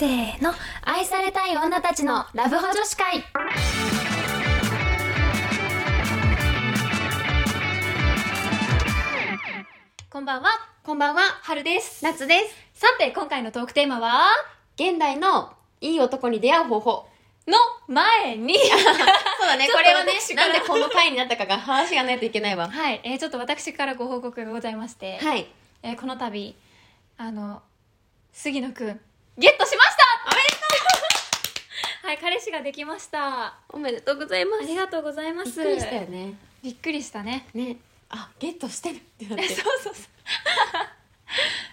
せーの。愛されたい女たちのラブホ女子会。こんばんは。こんばんは、春です。夏です。さて今回のトークテーマは？現代のいい男に出会う方法。の前に。そうだね、これはねなんでこの回になったかが話がないといけないわ。はい、えーちょっと私からご報告がございまして、はい。えーこの度あの杉野くんゲットしました！おめでとう！はい彼氏ができました。おめでとうございまありがとうございます。びっくりしたよね。びっくりしたね。ね。あ、ゲットしてるってなっえて。そうそうそう。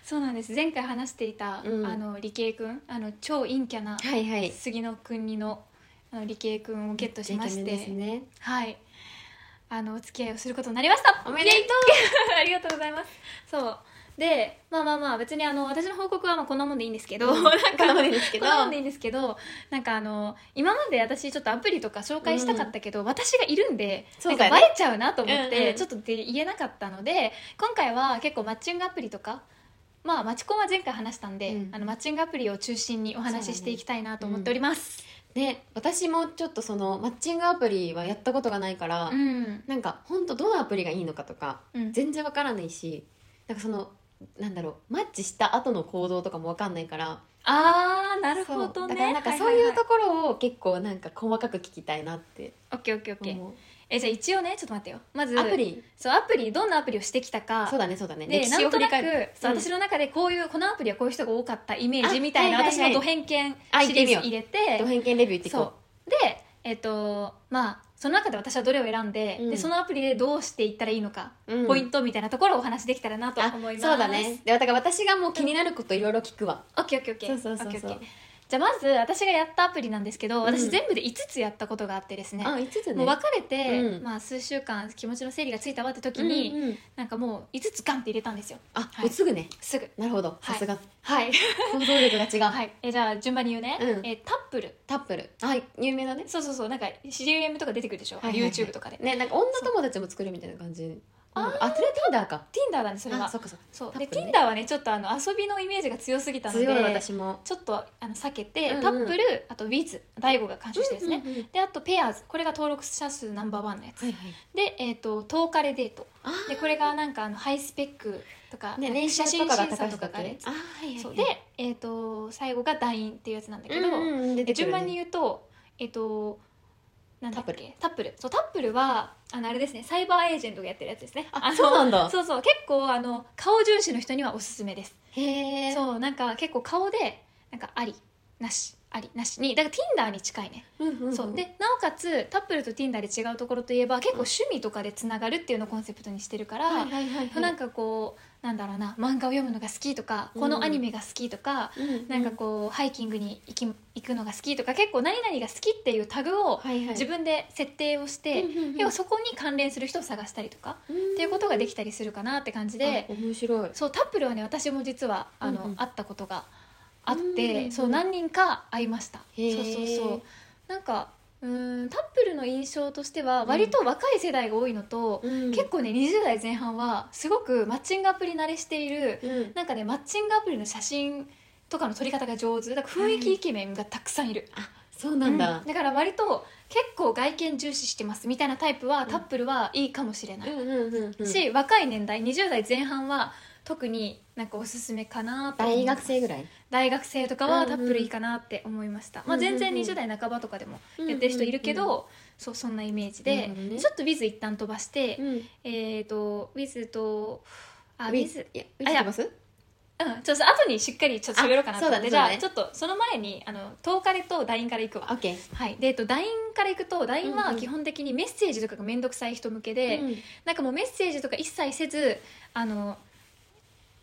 そうなんです。前回話していた、うん。あの理系くんあの超陰キャなはいはい。杉野くんにのあの理系くんをゲットしましイケメンですて、ね。はいあのお付き合いをすることになりました。おめでとう。ありがとうございます。そう。でまあまあまあ別にあの私の報告はまあこんなもんでいいんですけど、うん。なんかこんなもんでいいんですけど。こんなもんでいいんですけどなんかあの今まで私ちょっとアプリとか紹介したかったけど、私がいるんでなんかバレちゃうなと思って、うんうんちょっとで言えなかったので今回は結構マッチングアプリとかまあマチコンは前回話したんで、うん。あのマッチングアプリを中心にお話ししていきたいなと思っておりますね、私もちょっとそのマッチングアプリはやったことがないから、うん、なんか本当どのアプリがいいのかとかうん。全然わからないし、なんかそのなんだろうマッチした後の行動とかもわかんないからあーなるほどね。そう。だからなんかそういうところを結構なんか細かく聞きたいなってオッケーオッケーオッケー。思うえじゃあ一応ねちょっと待ってよ。まずアプリ？そうアプリどんなアプリをしてきたか。そうだねそうだね。歴史をでなんとなく振り返る。そう、うん。私の中でこういうこのアプリはこういう人が多かったイメージあみたいな、はいはいはい。私のド偏見あシリーズ入れて。ド偏見レビューっていこそう。でえっ、とまあその中で私はどれを選んで,、うん。でそのアプリでどうしていったらいいのか、う、うん。ポイントみたいなところをお話できたらなとあ思います。そうだね。でだから私がもう気になることいろいろ聞くわ、オッケーオッケーオッケー。そうそうそうそう。オッケーオッケーじゃあまず私がやったアプリなんですけど私うん。全部で5つやったことがあってですね、あ5つね。もう別れて、うん。まあ、数週間気持ちの整理がついたわって時に、うんうん。なんかもう5つガンって入れたんですよ。あ、はい。もうすぐね。すぐ。なるほど。さすが。はい。行動力が違う、はい、えじゃあ順番に言うね、うん。えタップル。タップル。あ有名だね。そうそうそう。なんか CM とか出てくるでしょ、はいはいはい。YouTube とかで。ねなんか女友達も作るみたいな感じなん。かあそれ Tinder か。Tinder だねそれは。あそっかそっか。そう。でタップルね。Tinder はねちょっとあの遊びのイメージが強すぎたので強い私も。ちょっとあの避けて、うんうん。タップルあと Wiz 大悟が監修してですね、うんうんうんであとペアーズこれが登録者数ナンバーワンのやつ、はいはい。で、えー、と10日でデート。あでこれがなんかあのハイスペックとか、ね年写真収とかが高い人だっあるやつ。けあはいはいはい。そう。で、えー、と最後がダインっていうやつなんだけど、うんうんうん。出てくるね。で順番に言うとえっ、となんだっけ？タップル。そうタップルはあのあれですね。サイバーエージェントがやってるやつですね。あのそうなんだ。そうそう。結構あの顔重視の人にはおすすめです。へえそうなんか結構顔でなんかありなし。ありなしに。だから Tinder に近いね、うんうんうん。そう。でなおかつタップルと Tinder で違うところといえば結構趣味とかでつながるっていうのをコンセプトにしてるから、はいはいはいはい。なんかこうなんだろうな漫画を読むのが好きとかこのアニメが好きとか、うん。なんかこうハイキングに行き行くのが好きとか結構何々が好きっていうタグをはいはい。自分で設定をして、うんうんうん。要はそこに関連する人を探したりとか、っっていうことができたりするかなって感じであ面白い。そうタップルはね私も実はあの、うんうん。会ったことがあって、うんうんうん。そう何人か会いました。そうそうそう。なんかうーんタップルの印象としては割と若い世代が多いのと、うん。結構ね20代前半はすごくマッチングアプリ慣れしている、うん。なんかねマッチングアプリの写真とかの撮り方が上手。だから雰囲気イケメンがたくさんいる、あそうなんだ。うん。だから割と結構外見重視してますみたいなタイプは、タップルはいいかもしれない、し若い年代20代前半は特になんかおすすめかなと大学生ぐらい？大学生とかうんうんはタップルいいかなって思いました、まあ、全然うんうん。うん20代半ばとかでもやってる人いるけど、うんうんそうそんなイメージで、ね。ちょっと Wiz 一旦飛ばして、うん。えっ、と Wiz とあウ Wiz ィズいやウあいやィズ飛ばす？うん、ちょっと後にしっかりちょっと喋ろうかなと思って、ねじゃあちょっとその前にあの10日でと LINE から行くわ。オッケー。はい。で、えっと、LINE から行くと LINE うんうんは基本的にメッセージとかが面倒くさい人向けで、うん。なんかもうメッセージとか一切せずあの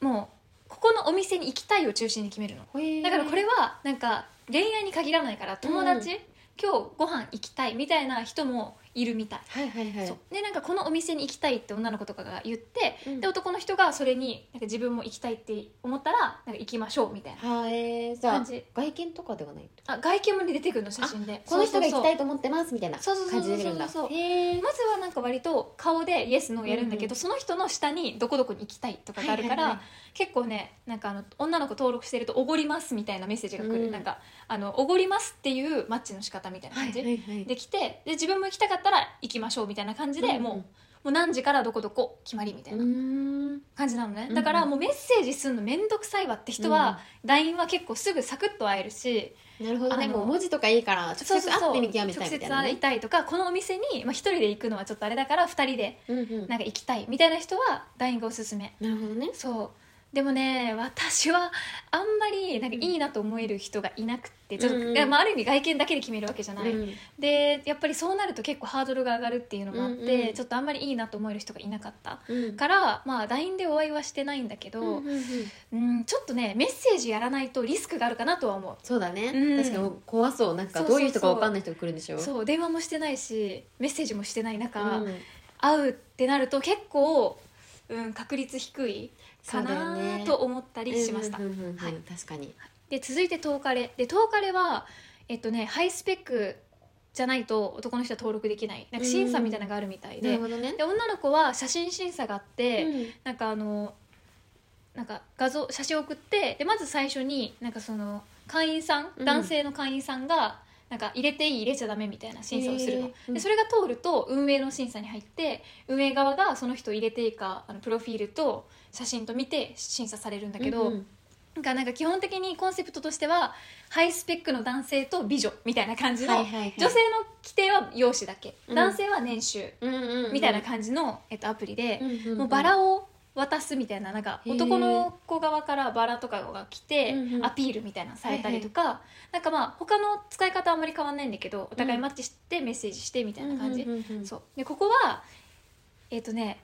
もうここのお店に行きたいを中心に決めるの。だからこれはなんか恋愛に限らないから友達、今日ご飯行きたいみたいな人もいるみたい、はいはいはい。そう。でなんかこのお店に行きたいって女の子とかが言って、うん。で男の人がそれになんか自分も行きたいって思ったらなんか行きましょうみたいなはえー、じ外見とかではないあ外見も出てくるの写真で。この人が行きたいいと思ってますみたいな感じで出るんだ。まずはなんか割と顔でイエスノーやるんだけど、うんうんその人の下にどこどこに行きたいとかがあるから、はいはいはい。結構ねなんかあの女の子登録してると「おごります」みたいなメッセージが来る、うんなんかあの「おごります」っていうマッチの仕方みたいなはい感じ、はいはいできてで自分も行きたかったら行きましょうみたいな感じで、もうもう何時からどこどこ決まりみたいうな感じなのね、だからもうメッセージするの面倒くさいわって人は、LINE は結構すぐサクッと会えるしなるほどね。もう文字とかいいから直接会って見極めたいみたいな直接会いねたいとかこのお店に、まあ、1人で行くのはちょっとあれだから2人でなんか行きたいみたいな人は LINE がおすすめ。なるほどね。そうでもね私はあんまりなんかいいなと思える人がいなくてちょっと、うんまあ、ある意味外見だけで決めるわけじゃない、うん。でやっぱりそうなると結構ハードルが上がるっていうのもあって、うんうん。ちょっとあんまりいいなと思える人がいなかった。うん。からまあ LINE でお会いはしてないんだけど、うんうんちょっとねメッセージやらないとリスクがあるかなとは思う。そうだね、うん。確かに怖そう。なんかどういう人か分かんない人が来るんでしょそう電話もしてないしメッセージもしてない中、うん。会うってなると結構、うん、確率低いかなね。と思ったりしました、うんうんうんうんはい。確かに。で続いて10日レ。で10日レはえっとねハイスペックじゃないと男の人は登録できない。なんか審査みたいなのがあるみたいなで,、で女の子は写真審査があって、うん。なんかあのなんか画像写真を送ってでまず最初になんかその会員さん、うん。男性の会員さんがなんか入れていい入れちゃダメみたいな審査をするの。へー。うんでそれが通ると運営の審査に入って運営側がその人入れていいかあのプロフィールと写真と見て審査されるんだけど、うんうん。なんかなんか基本的にコンセプトとしてはハイスペックの男性と美女みたいな感じの、女性の規定は容姿だけ、うん。男性は年収みたいな感じの、えっと、アプリで、うんうんうん。もうバラを渡すみたいななんか男の子側からバラとかが来てうんうん。アピールみたいなのされたりとか、なんかまあ他の使い方はあんまり変わんないんだけどお互いマッチしてメッセージしてみたいな感じ、うんうんうんうんそう。でここはえっ、とねあ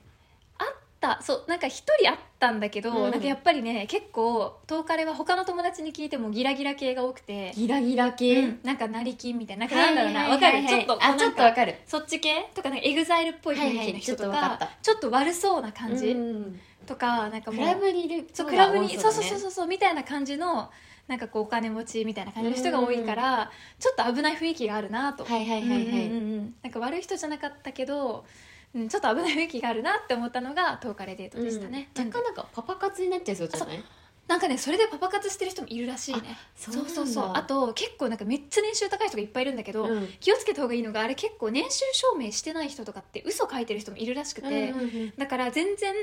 った。そうなんか一人あったんだけど、うん。なんかやっぱりね結構東カレは他の友達に聞いてもギラギラ系が多くて、ギラギラ系、うん。なんか成金みたいな。なんかなんだろうな。わ、かる？ちょっとあちょっとわかる。そっち系？とかなんかエグザイルっぽい雰囲気の人とか,、はいはいちょっとわかった。ちょっと悪そうな感じ、うんとかなんかもうクラブにいるそうクラブにそうそううそうそうそうみたいな感じのなんかこうお金持ちみたいな感じの人が多いから、ちょっと危ない雰囲気があるなと、はいはいはいはい。うんうんうんうん。なんか悪い人じゃなかったけど、うん、ちょっと危ない雰囲気があるなって思ったのが10日レデートでしたね、うん。若干なんかパパ活になっちゃいそうじゃない？なんかねそれでパパ活してる人もいるらしいね。そうそうそうあと結構なんかめっちゃ年収高い人がいっぱいいるんだけど、うん。気をつけた方がいいのがあれ結構年収証明してない人とかって嘘書いてる人もいるらしくて、だから全然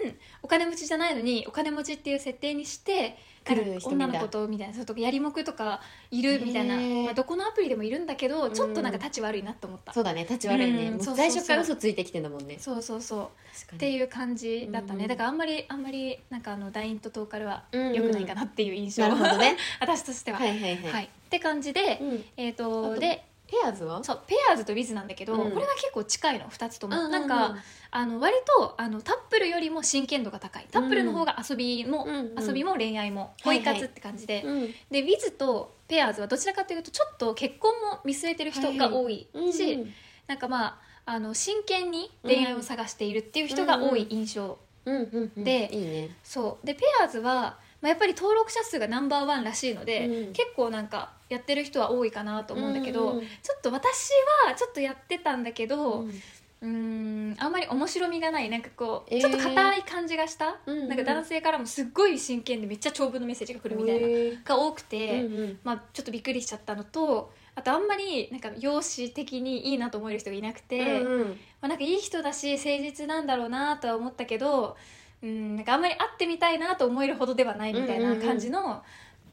お金持ちじゃないのにお金持ちっていう設定にして来る女の子とみたいなそういうとこやりもくとかいるみたいな、まあ、どこのアプリでもいるんだけどん。ちょっとなんか立ち悪いなと思った、そうだね立ち悪いね、うん最初から嘘ついてきてんだもんね。そうそうそう。っていう感じだったね、うんだからあんまりあんまりなんかあの LINE とトーカルはうんうん。良くないかなっていう印象、なるほどね。私としては、はいはいはい、はい。って感じで、うん。えっ、とでペアーズは？そうペアーズとウィズなんだけど、うん。これは結構近いの2つとも、うんうんうん。なんかあの割とあのタップルよりも真剣度が高い。タップルの方が遊びも、うんうん。遊びも恋愛もはいはい。恋活って感じで、うん。でウィズとペアーズはどちらかというとちょっと結婚も見据えてる人が多いし、うんなんかまああの真剣に恋愛を探しているっていう人が多い印象、うんうんうん。でいいね。そう。でペアーズは、まあ、やっぱり登録者数がナンバーワンらしいので、うん。結構なんかやってる人は多いかなと思うんだけど、うんうんちょっと私はちょっとやってたんだけど、うん。うーんあんまり面白みがないなんかこう、えー。ちょっと硬い感じがした、うんうんなんか男性からもすっごい真剣でめっちゃ長文のメッセージが来るみたいな、が多くて、うんうん。まあ、ちょっとびっくりしちゃったのとあとあんまりなんか容姿的にいいなと思える人がいなくて、うんうん。まあ、なんかいい人だし誠実なんだろうなとは思ったけどうんなんかあんまり会ってみたいなと思えるほどではないみたいな感じの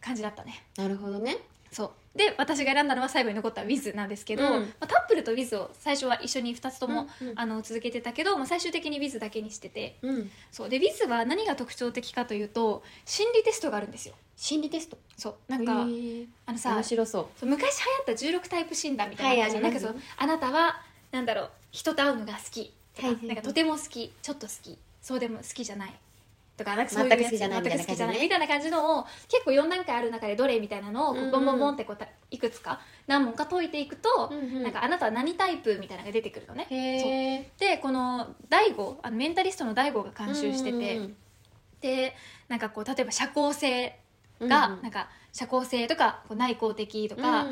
感じだったね。なるほどね。そう。で私が選んだのは最後に残った Wiz なんですけど、うん。まあ、タップルと Wiz を最初は一緒に2つとも、うんうんあの続けてたけど、まあ、最終的に Wiz だけにしてて。うん。そう。で Wiz は何が特徴的かというと心理テストがあるんですよ。心理テスト？そう。なんかあのさ面白そう。そう昔流行った16タイプ診断みたいなのあったじはいなんかそうあなたはなんだろう人と会うのが好きとか,、はいはいはい。なんかとても好きちょっと好きそうでも好きじゃない。とかなんかそういう全く好きじゃない全く好きじゃない。みみたいな感じのを結構4段階ある中でどれみたいなのをこうん。うボンボンボンってこうたいくつか何問か解いていくと、うんうん。なんかあなたは何タイプみたいなのが出てくるのね。そう。へえでこの大悟あのメンタリストの大悟が監修してて、でなんかこう例えば社交性が、なんか社交性とかこう内向的とか、あ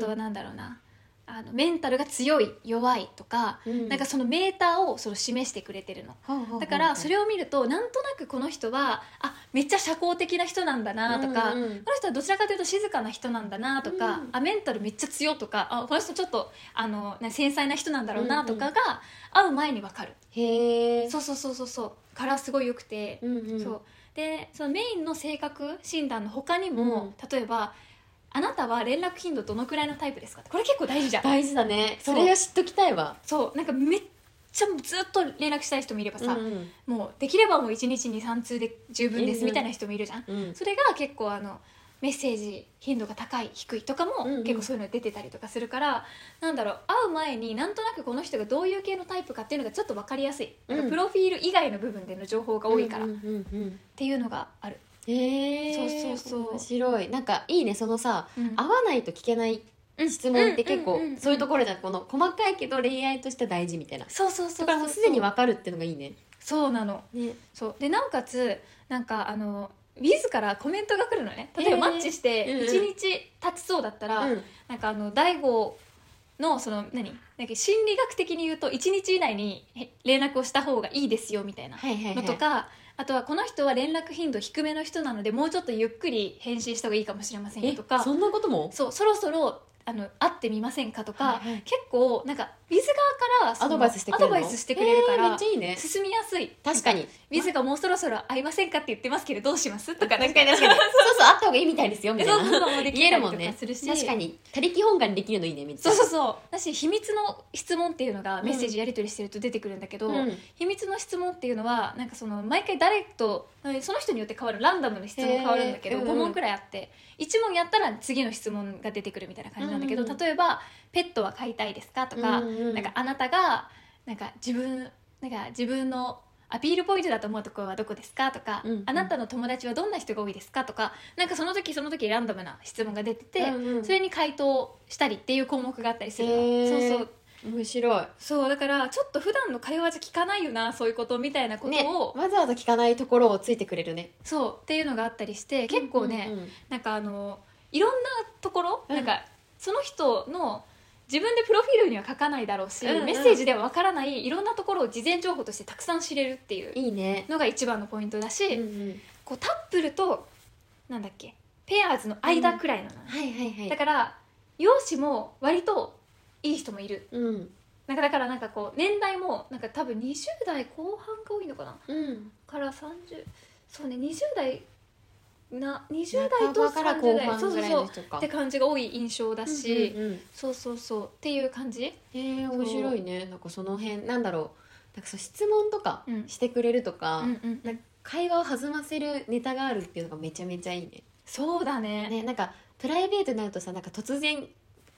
とはなんだろうなあのメンタルが強い弱いとか、なんかそのメーターをその示してくれてるの。だからそれを見るとなんとなくこの人はあめっちゃ社交的な人なんだなとか、うんうんこの人はどちらかというと静かな人なんだなとか、うんあメンタルめっちゃ強いとかあこの人ちょっとあのな繊細な人なんだろうなとかが会う前に分かる、へえ。そうそうそうそうそう。からすごいよくて、うんうん。そう。でそのメインの性格診断の他にも、例えば「あなたは連絡頻度どのくらいのタイプですか?」これ結構大事じゃん。大事だね。それを知っときたいわ。そう。なんかめっちゃずっと連絡したい人もいればさ、うんもうできればもう1日に3通で十分ですうんみたいな人もいるじゃん、うん。それが結構あのメッセージ頻度が高い低いとかもうんうん。結構そういうの出てたりとかするから、なんだろう会う前になんとなくこの人がどういう系のタイプかっていうのがちょっと分かりやすい、うん。プロフィール以外の部分での情報が多いから。っうんうんうん。ていうのがある、へえそうそうそう。面白い。なんかいいねそのさうん。合わないと聞けないうん。質問って結構うんうんうんうんそういうところじゃん。この細かいけど恋愛として大事みたいな。そうそうそうだからもうすでにわ分かるっていうのがいいね。そうなの。ね。そう。でなおかつなんかあの自らコメントが来るのね。例えばマッチしてうんうん。1日経ちそうだったら、うん。なんかあの大悟のその何？なんか心理学的に言うと1日以内にへ連絡をした方がいいですよみたいなはいはいはい。のとか、あとはこの人は連絡頻度低めの人なのでもうちょっとゆっくり返信した方がいいかもしれませんよえとか。そんなことも？そうそろそろあの会ってみませんかとか、はいはい。結構なんかウィズ側からアドバイスしてくれるの？アドバイスしてくれるかえーら、めっちゃいいね。進みやすい。確かに。ウィズがもうそろそろ会いませんかって言ってますけどどうします？とか確かに。確かに。そうそう。あった方がいいみたいですよみたいそうそうなそう言えるもんね。確かに。他力本願にできるのいいねめっちゃそうそうそう。だし秘密の質問っていうのがメッセージやり取りしてると出てくるんだけど、うん。秘密の質問っていうのはなんかその毎回誰とその人によって変わるランダムの質問変わるんだけど、へー。うん。5問くらいあって1問やったら次の質問が出てくるみたいな感じなんだけど、うんうん例えば「ペットは飼いたいですか?」とか、うんうんなんか「あなたがなんか自分なんか自分のアピールポイントだと思うところはどこですか?」とか、うんうん。あなたの友達はどんな人が多いですか?」とかなんかその時その時ランダムな質問が出てて、うんうん。それに回答したりっていう項目があったりするの、そうそう。面白い。そうだからちょっと普段の会話じゃ聞かないよなそういうことみたいなことねを、わざわざ聞かないところをついてくれるね。そうっていうのがあったりして結構ね、うんうん。うんなんかあのいろんなところ、うん。なんかその人の自分でプロフィールには書かないだろうし、うんうん。メッセージではわからないいろんなところを事前情報としてたくさん知れるっていういいね。のが一番のポイントだし、うんうん。こうタップルとなんだっけペアーズの間くらいなの、はいはいはい。だから容姿も割といい人もいる。うん。なんかだからなんかこう年代もなんか多分20代後半が多いのかな。うん。から30そうね20代な20代と半ばから後30代半ぐらいそうそうそう。の人かって感じが多い印象だし、うんうんうん。そうそうそう。っていう感じ？へえ面白いね。なんかその辺なんだろう。なんかそう質問とかうん。してくれるとか、うんうんなんか会話を弾ませるネタがあるっていうのがめちゃめちゃいいね。そうだね。ねなんかプライベートになるとさなんか突然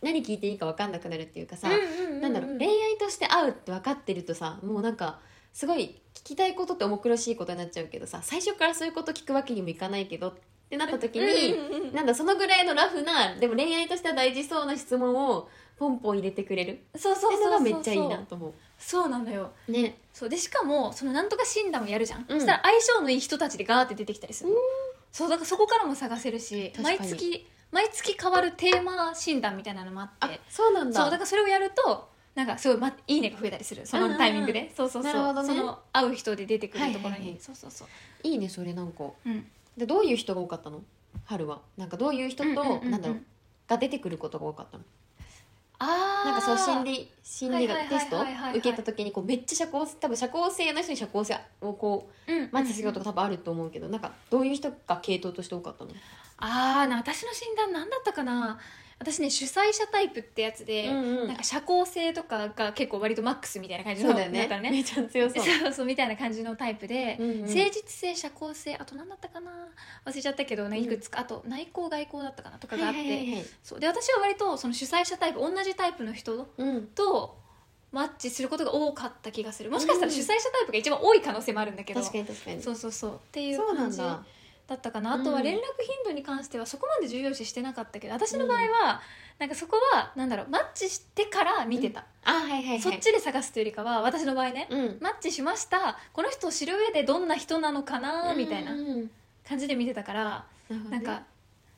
何聞いていいか分かんなくなるっていうかさ、うんうんうんうんなんだろう恋愛として会うって分かってるとさもうなんかすごい聞きたいことって重苦しいことになっちゃうけどさ最初からそういうこと聞くわけにもいかないけどってなった時に、うんうんうんなんだそのぐらいのラフなでも恋愛としては大事そうな質問をポンポン入れてくれる？そうそうっていうそう。そうのがめっちゃいいなと思そうなのよ。うね。そうでしかもそのなんとか診断をやるじゃん、うん。そしたら相性のいい人たちでガーって出てきたりするの。そうだからそこからも探せるし毎月毎月変わるテーマ診断みたいなのもあっあてそうなんだ。そうだからそれをやるとなんかすごい、ま、いいねが増えたりする。そのタイミングで。そうそうそう。なるほどね。その会う人で出てくるところに、はいはいはい。そうそうそう。いいねそれなんか。うん。でどういう人が多かったの？春は。なんかどういう人と、うんうんうんうん。なんだろう。が出てくることが多かったの？あー。なんかそう心理心理学テスト？受けた時にこうめっちゃ社交多分社交性の人に社交性をこううん。マッチすることが多分あると思うけど、なんかどういう人が系統として多かったの？ああ私の診断何だったかな。私ね主催者タイプってやつで、うんなんか社交性とかが結構割とマックスみたいな感じのそうだよね。ね。めちゃ強そう。そうそうみたいな感じのタイプで、うんうん。誠実性社交性あと何だったかな。忘れちゃったけどねうん。いくつか、あと内向外向だったかなとかがあって、はいはいはいはい。そう。で私は割とその主催者タイプ同じタイプの人うん。とマッチすることが多かった気がする。もしかしたら主催者タイプが一番多い可能性もあるんだけど、確かに確かに。そうそうそう。っていうそうな感じんだだったかな。あとは連絡頻度に関してはそこまで重要視してなかったけど私の場合は、なんかそこはなんだろうマッチしてから見てた、あはいはいはい。そっちで探すというよりかは私の場合ね、うん。マッチしました。この人を知る上でどんな人なのかなみたいな感じで見てたから、なるほどね。なんか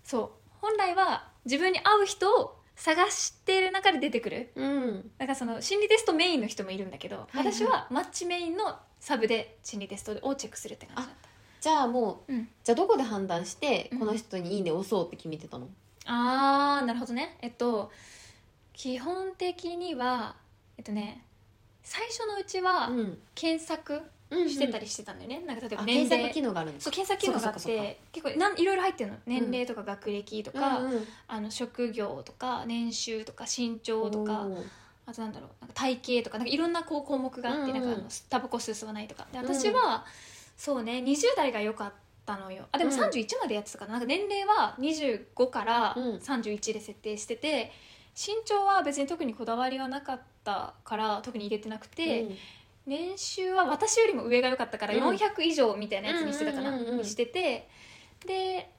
そう。本来は自分に合う人を探してる中で出てくる。うん。なんかその心理テストメインの人もいるんだけど、いはい。私はマッチメインのサブで心理テストをチェックするって感じだっじゃあもうたうん。じゃあどこで判断してうん。この人に「いいね」押そうって決めてたの？あーなるほどね。えっと基本的にはえっとね最初のうちはうん。検索うんしてたりしてたんだよね、なんか例えばあ年齢。検索機能があるんですそう検索機能があって結構なんいろいろ入ってるの。年齢とか学歴とか、うんうん。あの職業とか年収とか身長とかあとなんだろうなんか体型とかなんかいろんなこう項目があって、うんうんなんかあのタバコ吸わないとか。でうん。私は、そうね20代が良かったのよ。あでもうん。31までやってたかな。なんか年齢は25からうん。31で設定してて、身長は別に特にこだわりはなかったから特に入れてなくて、うん。年収は私よりも上が良かったからうん。400以上みたいなやつにしてたかな、うんうんうんうん。にしてて。で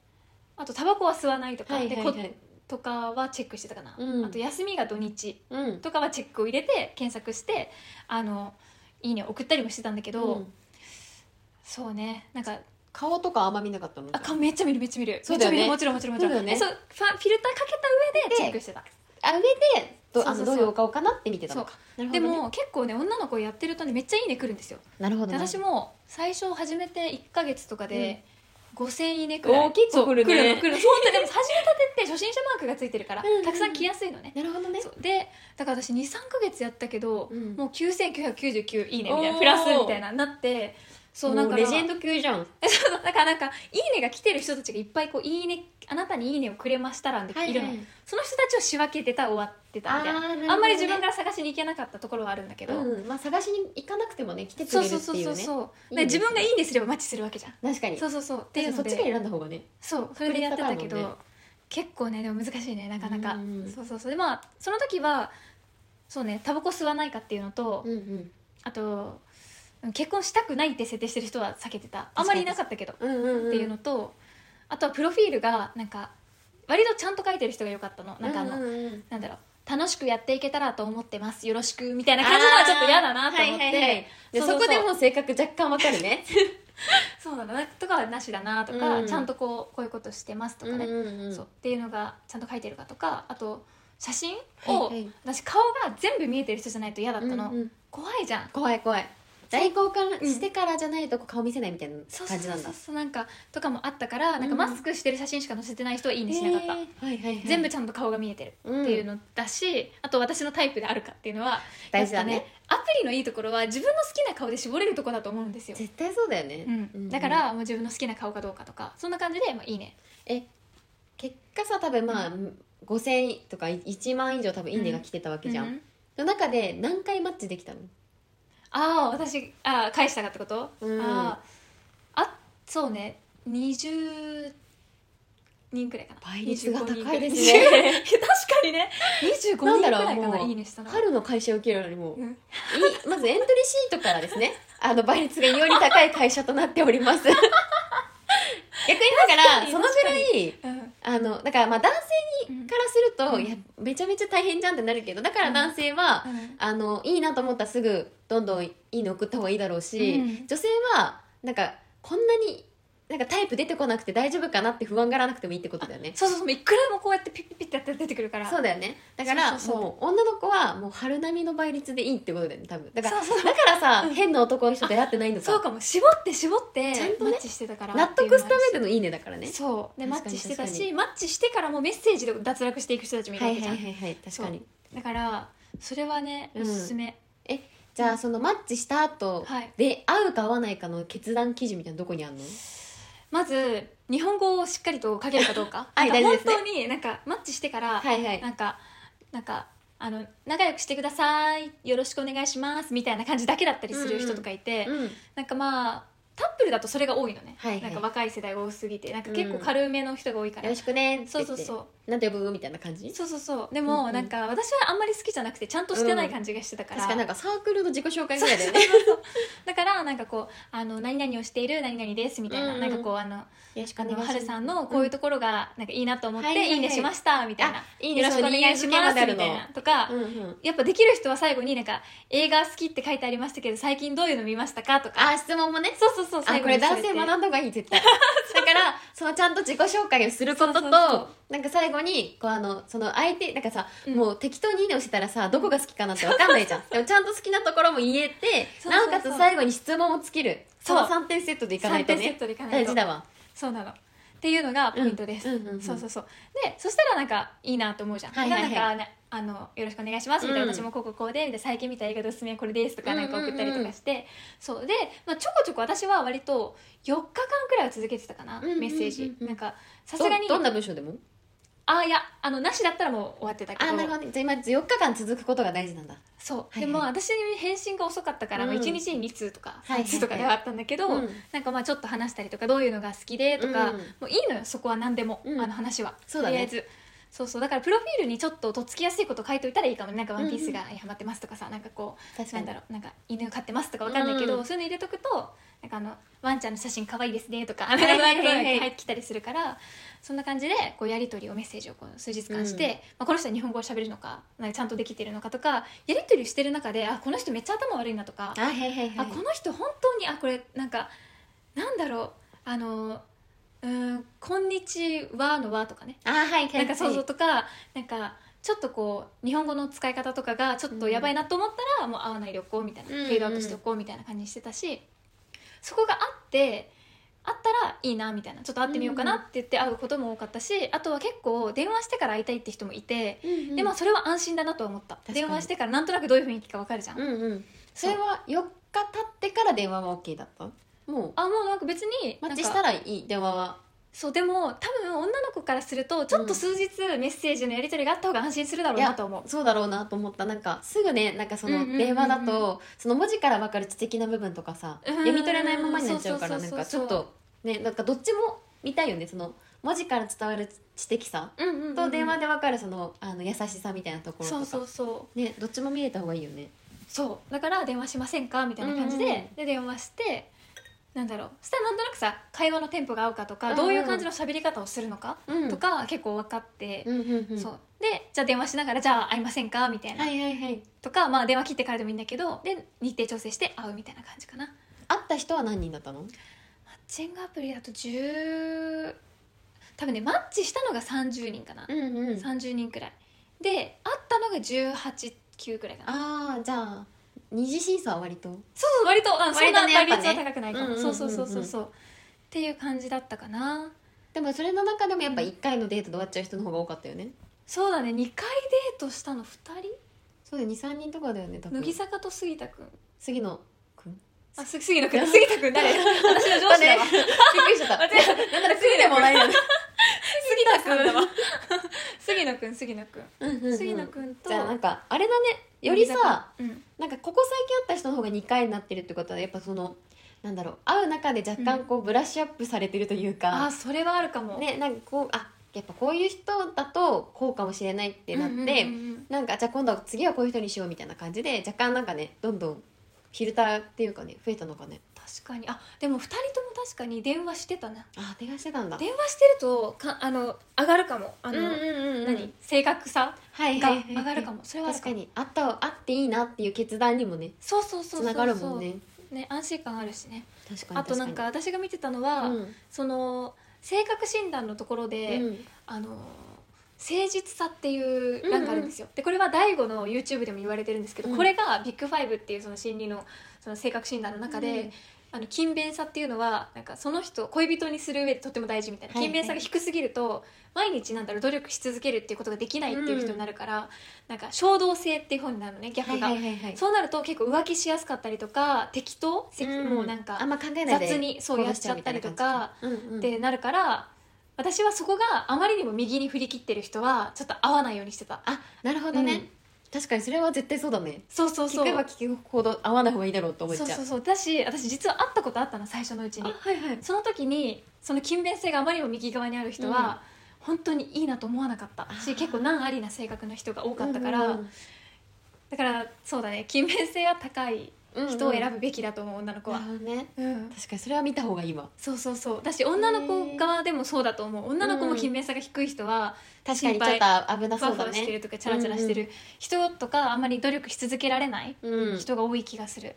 あとタバコは吸わないとか、はいはいでこはいとかはチェックしてたかな、うん。あと休みが土日うん。とかはチェックを入れて検索してあのいいねを送ったりもしてたんだけど、うんそうね。なんか顔とかあんま見なかったのあ顔めっちゃ見るめっちゃ見る。そうだよね。めっちゃ見る。もちろんもちろんもちろんそうだよね。えそうファフィルターかけた上でチェックしてた。あ上でどあそうそうそう。のどういうお顔かなって見てたのか。なるほでどね。も結構ね女の子やってるとねめっちゃいいね来るんですよ。なるほどでな私も最初始めて1か月とかで、5000いいねくらい。おー結構来るね。そう来るの来るの。そうでも始めたてって初心者マークがついてるから、うんうんたくさん来やすいのね。なるほどね。そう。でだから私23か月やったけど、うん。もう9999いいねみたいおー。なプラスみたいななってそうなんかレジェンド級じゃん。そうだからなんか「いいね」が来てる人たちがいっぱいこう「いいね」あなたに「いいね」をくれましたらんでいるの、その人たちを仕分けてた終わってた。みたいなあね。あんまり自分から探しに行けなかったところはあるんだけど、うんまあ探しに行かなくてもね来てくそうれるそうそうそうっていうねそう。いいね。で自分が「いいね」すればマッチするわけじゃん。確かに。そうそうそう。っていうので。そっちが選んだ方がね。そうそれでやってたけど、結構ねでも難しいねなかなか、そうそうそう。でまあその時はそうねタバコ吸わないかっていうのと、うんうん。あと結婚したくないって設定してる人は避けてた。あんまりいなかったけど、うんうんうん。っていうのとあとはプロフィールがなんか割とちゃんと書いてる人が良かったの。なんかあの、うんうんうん。なんだろう楽しくやっていけたらと思ってますよろしくみたいな感じのはちょっと嫌だなと思って、はいはいはい。でそこでもう性格若干わかるね。そうな。のなとかはなしだなとか、うん。ちゃんとこうこういうことしてますとかね、うんうんうんそう。っていうのがちゃんと書いてるかとか。あと写真を、はいはい。私顔が全部見えてる人じゃないと嫌だったの、うんうん。怖いじゃん。怖い怖い大交換うんしてからじゃないと顔見せないみたいな感じなんだ。そうなんかとかもあったからなんかマスクしてる写真しか載せてない人はいいねしなか。った、はいはいはい。全部ちゃんと顔が見えてるっていうのだし、あと私のタイプであるかっていうのは大事だね。アプリのいいところは自分の好きな顔で絞れるところだと思うんですよ、絶対そうだよね。うん。だからもう自分の好きな顔かどうかとかそんな感じで、まあ、いいね。え結果さ多分まあ5000とか1万以上多分いいねが来てたわけじゃん、うん。の中で何回マッチできたの？ああ私あー返したかってこと、うん。あああそうね。20人くらいかな。倍率が25人高いですね。くらい。確かにね。25人くな。んだらいかないいねしたの春の会社受けるのにもう、うん。いまずエントリーシートからですね。あの倍率がより高い会社となっております逆にだからそのぐらいうん。あのだからまあ男性うんからすると、うん。いやめちゃめちゃ大変じゃんってなるけどだから男性は、うん。あのいいなと思ったらすぐどんどんいいの送った方がいいだろうし、うん。女性はなんかこんなになんかタイプ出てこなくて大丈夫かなって不安がらなくてもいいってことだよね。そうそうそういくらでもこうやってピッピッピッってやって出てくるからそうだよねだからそうそうそうもう女の子はもう春並みの倍率でいいってことだよね多分だからだからさ、うん変な男の人出会ってないのかそうかも絞って絞ってちゃんとねマッチしてたから納得すためでのいいねだからねそうでマッチしてたしマッチしてからもメッセージで脱落していく人たちもいるわけじゃん、はいはいはい確かにだからそれはねおすすめ、えじゃあそのマッチした後はいで合うか合わないかの決断基準みたいなどこにあるのまず日本語をしっかりと書けるかどうか。はい本当になんかマッチしてから、はいはい。なんかなんかあの仲良くしてください。よろしくお願いします。みたいな感じだけだったりする人とかいて、うん。なんかまあタップルだとそれが多いのね、はいはい。なんか若い世代が多すぎて。なんか結構軽めの人が多いから、よろしくねって言って。そうそうそう。なんて呼ぶ？みたいな感じ？そうそうそう。でも、うんうん。なんか私はあんまり好きじゃなくてちゃんとしてない感じがしてたから、確かになんかサークルの自己紹介ぐらいだよね。だからなんかこうあの何々をしている何々ですみたいな、うんうん。なんかこうあのよろしくあのお願いします。春さんのこういうところがなんかいいなと思って、はいはいはい。いいねしましたみたいな、あいいねよろしくお願いしますみたいな。とか、うんうん。やっぱできる人は最後になんか映画好きって書いてありましたけど最近どういうの見ましたか？とか。あ質問もね。そうそうそうあこれ男性学んだ方がいい絶対。だからそのちゃんと自己紹介をすることとなんか最後にこうあのその相手なんかさ、うん。もう適当にいいね押してたらさどこが好きかなって分かんないじゃん。でもちゃんと好きなところも言えてなおかつ最後に質問を尽きる。その3点セットでいかないと3点セね大事だわ。そうなの。っていうのがポイントです、そうそうそう。でそしたらなんかいいなと思うじゃん、はいはいはい。なんかねあのよろしくお願いしますみたいな、うん私もこうこうこうでみたいな最近見た映画でおすすめはこれですとかうんなんか送ったりとかして、そう。で、まあ、ちょこちょこ私は割と4日間くらいは続けてたかな、うんうんうんうん。メッセージ。なんかさすがにどどんな文章でも？あいやあのなしだったらもう終わってたけど。あなるほどね。じゃあ今4日間続くことが大事なんだ。そう、はいはい。でも私に返信が遅かったから、まあうん1日に2通とかはいはいはい。3通とかではあったんだけど、うん。なんかまあちょっと話したりとかどういうのが好きでとか、うん。もういいのよそこは何でも、うん。あの話は。そうだね。とりあえずそうそうだからプロフィールにちょっととっつきやすいこと書いといたらいいかも。ねなんか「ワンピースがハマってますとかさなんかこう確かに。なんだろうなんか犬飼ってますとかわかんないけど、うん。そういうの入れとくとなんかあのワンちゃんの写真可愛いですねとかなんか入ってきたりするからそんな感じでこうやり取りをメッセージをこう数日間して、うん。まあ、この人は日本語を喋るのかなんかちゃんとできてるのかとかやり取りをしてる中であこの人めっちゃ頭悪いなとか、あはいはいこの人本当にあこれなんかなんだろうあのうーん「こんにちは」の「は」とかね。あはいはいはい。なんかそうそうとかなんかちょっとこう日本語の使い方とかがちょっとやばいなと思ったら、もう会わないでおこうみたいな、うんうんフェードアウトしておこうみたいな感じにしてたしそこがあってあったらいいなみたいなちょっと会ってみようかなって言って会うことも多かったし、あとは結構電話してから会いたいって人もいて、うんうん。でまあそれは安心だなとは思った。電話してからなんとなくどういう雰囲気か分かるじゃん、うんうん。それは4日経ってから電話は OK だった？もう。あもうなんか別にマッチしたらいい電話はそうでも多分女の子からするとちょっと数日メッセージのやり取りがあった方が安心するだろうなと思う。そうだろうなと思った。なんかすぐねなんかその電話だとその文字から分かる知的な部分とかさうん読み取れないままになっちゃうからなんかちょっとねなんかどっちも見たいよね。その文字から伝わる知的さ。と電話で分かるそのあの優しさみたいなところとか。そうそうそう。ねどっちも見れた方がいいよね。そう。だから電話しませんかみたいな感じで,、うんうん。で電話してなんだろう。そしたらなんとなくさ会話のテンポが合うかとか、うんうんどういう感じの喋り方をするのか、うん。とか結構分かって、うんうんうん。そう。でじゃあ電話しながらじゃあ会いませんかみたいな、はいはいはい。とか、まあ、電話切ってからでもいいんだけどで日程調整して会うみたいな感じかな。会った人は何人だったの？マッチングアプリだと10多分ねマッチしたのが30人かな、うんうん。30人くらい。で会ったのが189くらいかな。ああじゃあ二次審査は割と。そうそう割とあそん割なとねやっぱね。倍率は高くないかも、うんうんうんうん。そうそうそうそうそう。っていう感じだったかな。でもそれの中でもやっぱ1回のデートで終わっちゃう人の方が多かったよね。そうだね。2回デートしたの2人？そうだよ。23人とかだよね多分。乃木坂と杉田君杉野くん？あす杉野君杉田君誰？私の上司だわ。びっくりしちゃった。間違えなんなら杉でもないのに。杉田君だわ。杉野君 杉野君杉野君とじゃあなんかあれだね。よりさうんなんかここ最近会った人の方が2回になってるってことはやっぱそのなんだろう会う中で若干こうブラッシュアップされてるというか、あそれはあるかも。ねなんかこうあやっぱこういう人だとこうかもしれないってなって、うんうんうんうん。なんかじゃあ今度は次はこういう人にしようみたいな感じで若干なんかねどんどんフィルターっていうかね増えたのかね確かに。あでも2人とも確かに電話してたな。あ電話してたんだ。電話してるとかあの上がるかも。あの、うんうんうん何？正確さが上がるかも。それは確かに。会った会っていいなっていう決断にもねそうそうそうつながるもんね。ね安心感あるしね。確かにあとなんか私が見てたのは、うん。その性格診断のところで、うん。あの誠実さっていう欄があるんですよ、でこれは DAIGO の YouTube でも言われてるんですけど、うん。これがビッグファイブっていうその心理のその性格診断の中で、うんあの勤勉さっていうのはなんかその人恋人にする上でとても大事みたいな、勤勉さが低すぎると毎日なんだろう努力し続けるっていうことができないっていう人になるから、なんか衝動性っていう方になるのね逆が、はいはいはいはい。そうなると結構浮気しやすかったりとか適当、せきうん。もうなんかあんま考えないで雑にそうやっちゃったりとか。うんうん。ってなるから私はそこがあまりにも右に振り切ってる人はちょっと合わないようにしてた、あなるほどね、うん確かにそれは絶対そうだね。そうそうそう。聞けば聞くほど合わない方がいいだろうと思っちゃそううそうそう。だし私実は会ったことあったの最初のうちに。あはいはい。その時にその勤勉性があまりにも右側にある人は、本当にいいなと思わなかった。し結構難ありな性格の人が多かったから、うんだからそうだね。勤勉性が高い。うん人を選ぶべきだと思う女の子は。ね。うん、確かにそれは見た方がいいわ。そうそうそう。だし女の子側でもそうだと思う。女の子も勤勉さが低い人は確かにちょっと危なそうだふわしてるねとかチャラチャラしてる人とかあんまり努力し続けられないうん。人が多い気がする、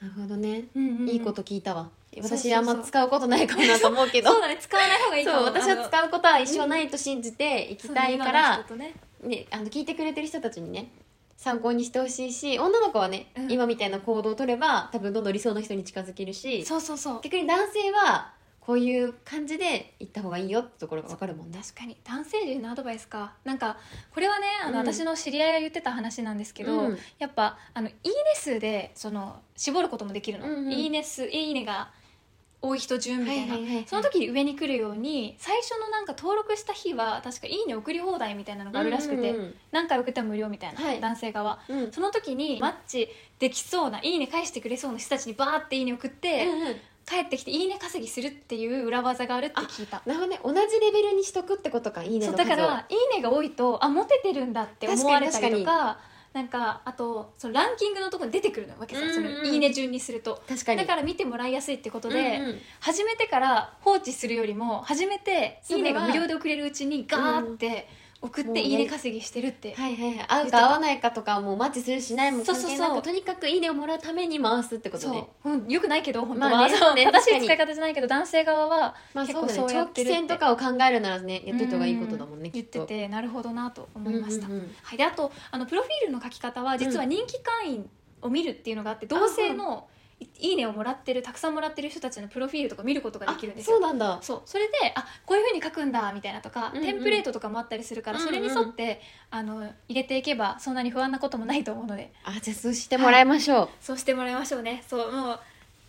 なるほどね。うんうん。うんいいこと聞いたわ。私あんま使うことないかもなと思うけど。そうだね。使わない方がいいかう私はう使うことは一生ないと信じていきたいから、ね、ね、あの聞いてくれてる人たちにね参考にしてほしいし女の子はね、うん。今みたいな行動を取れば多分どんどん理想の人に近づけるしそうそうそう。逆に男性はこういう感じで行った方がいいよってところが分かるもんね。確かに。男性陣のアドバイスか。なんかこれはねあの、うん。私の知り合いが言ってた話なんですけど、うん。やっぱあのいいね数でその絞ることもできるの、うんうん。いいね数いいねが多い人順みたいな、はいはいはいはい。その時に上に来るように最初のなんか登録した日は確かいいね送り放題みたいなのがあるらしくて、うんうん何回送っても無料みたいな、はい。男性側。その時にマッチできそうないいね返してくれそうな人たちにバーっていいね送って、うん帰ってきていいね稼ぎするっていう裏技があるって聞いた。なるほどね。同じレベルにしとくってことかいいねそうの数を。だから「いいね」が多いとあモテてるんだって思われたりと確かなんかあとそのランキングのところに出てくるわけさ、うんうん。そのいいね順にすると。確かに。だから見てもらいやすいってことで、うんうん。始めてから放置するよりも始めて「いいね」が無料で送れるうちにガーって送って「もうねいいね」稼ぎしてるって、はいはいはい。合うか合わないかとかもうマッチするしないも関係なくそう。そうそうとにかくいいねをもらうために回すってことそう。ね、うん、よくないけど本当は、まあねそうね。正しい使い方じゃないけど男性側はまあ結構そうやってるって期戦とかを考えるならねやっといた方がいいことだもんね、言っててなるほどなと思いました、うんうんうんはい、であとあのプロフィールの書き方は実は人気会員を見るっていうのがあって同性のいいいねをもらってるたくさんもらってる人たちのプロフィールとか見ることができるんですよ。そうなんだ。そう。それであこういうふうに書くんだみたいなとか、うんうんテンプレートとかもあったりするから、うんうんそれに沿ってあの入れていけばそんなに不安なこともないと思うので。あじゃあそうしてもらいましょう、そうしてもらいましょうね。そうもう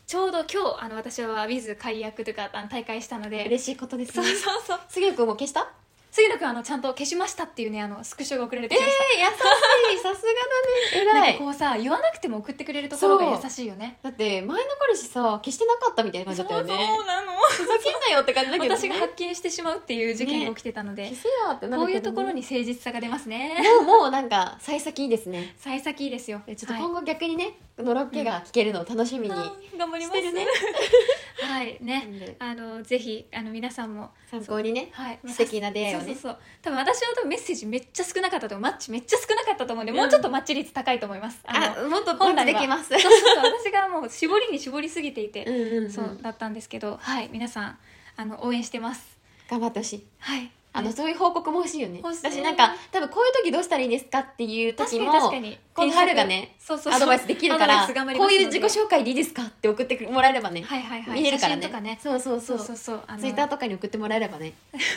ちょうど今日あの私は Wiz 解約というか大会したので。嬉しいことですそうねそうそう。杉野くんも消した？杉野君あのちゃんと消しましたっていうねあのスクショが送られてえきました、ー、優しい。さすがだね。偉い。なんかこうさ言わなくても送ってくれるところが優しいよね。だって前の彼氏さ消してなかったみたいな感じだったよね。なの。ふざけんなよって感じだけど、ね、私が発見してしまうっていう事件が起きてたので、消せよってなるけどね。こういうところに誠実さが出ますね。もうもうなんか幸先いいですね。幸先いいですよ。ちょっとはい。今後逆にね、のろけが聞けるのを楽しみに。あー頑張ります。ね。はい。ね。あのぜひあの皆さんも参考にねはい、素敵な出会いをね。そうそうそう。多分私は多分メッセージめっちゃ少なかったと思うマッチめっちゃ少なかったと思うんで、うん。もうちょっとマッチ率高いと思います。あのあもっと本来は。できます。そうそうそう私がもう絞りに絞りすぎていて、うんうん、うん、そうだったんですけどはい皆さんあの応援してます。頑張ってほしい。はいあの、そういう報告も欲しいよね。私なんか多分こういう時どうしたらいいですかっていう時も確かに今度春がねそうそうそう。アドバイスできるからこういう自己紹介でいいですかって送ってもらえればね、はいはいはい。見えるからね。かね。そうそうそそううそう。そうツイッターとかに送ってもらえればね。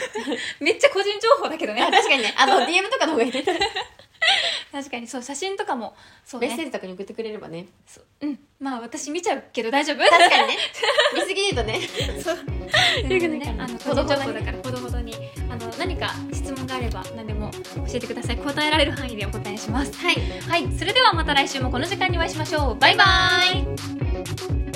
めっちゃ個人情報だけどね。あ確かにね。あの DM とかの方がいいね 確かにそう写真とかもそうね。メッセージとかに送ってくれればね。そう。うん。まあ私見ちゃうけど大丈夫？確かにね。見すぎるとね。そう。よくないねあのほどほだからほどほどに。あの何か質問があれば何でも教えてください。答えられる範囲でお答えします。はい。はい。それではまた来週もこの時間にお会いしましょう。バイバイ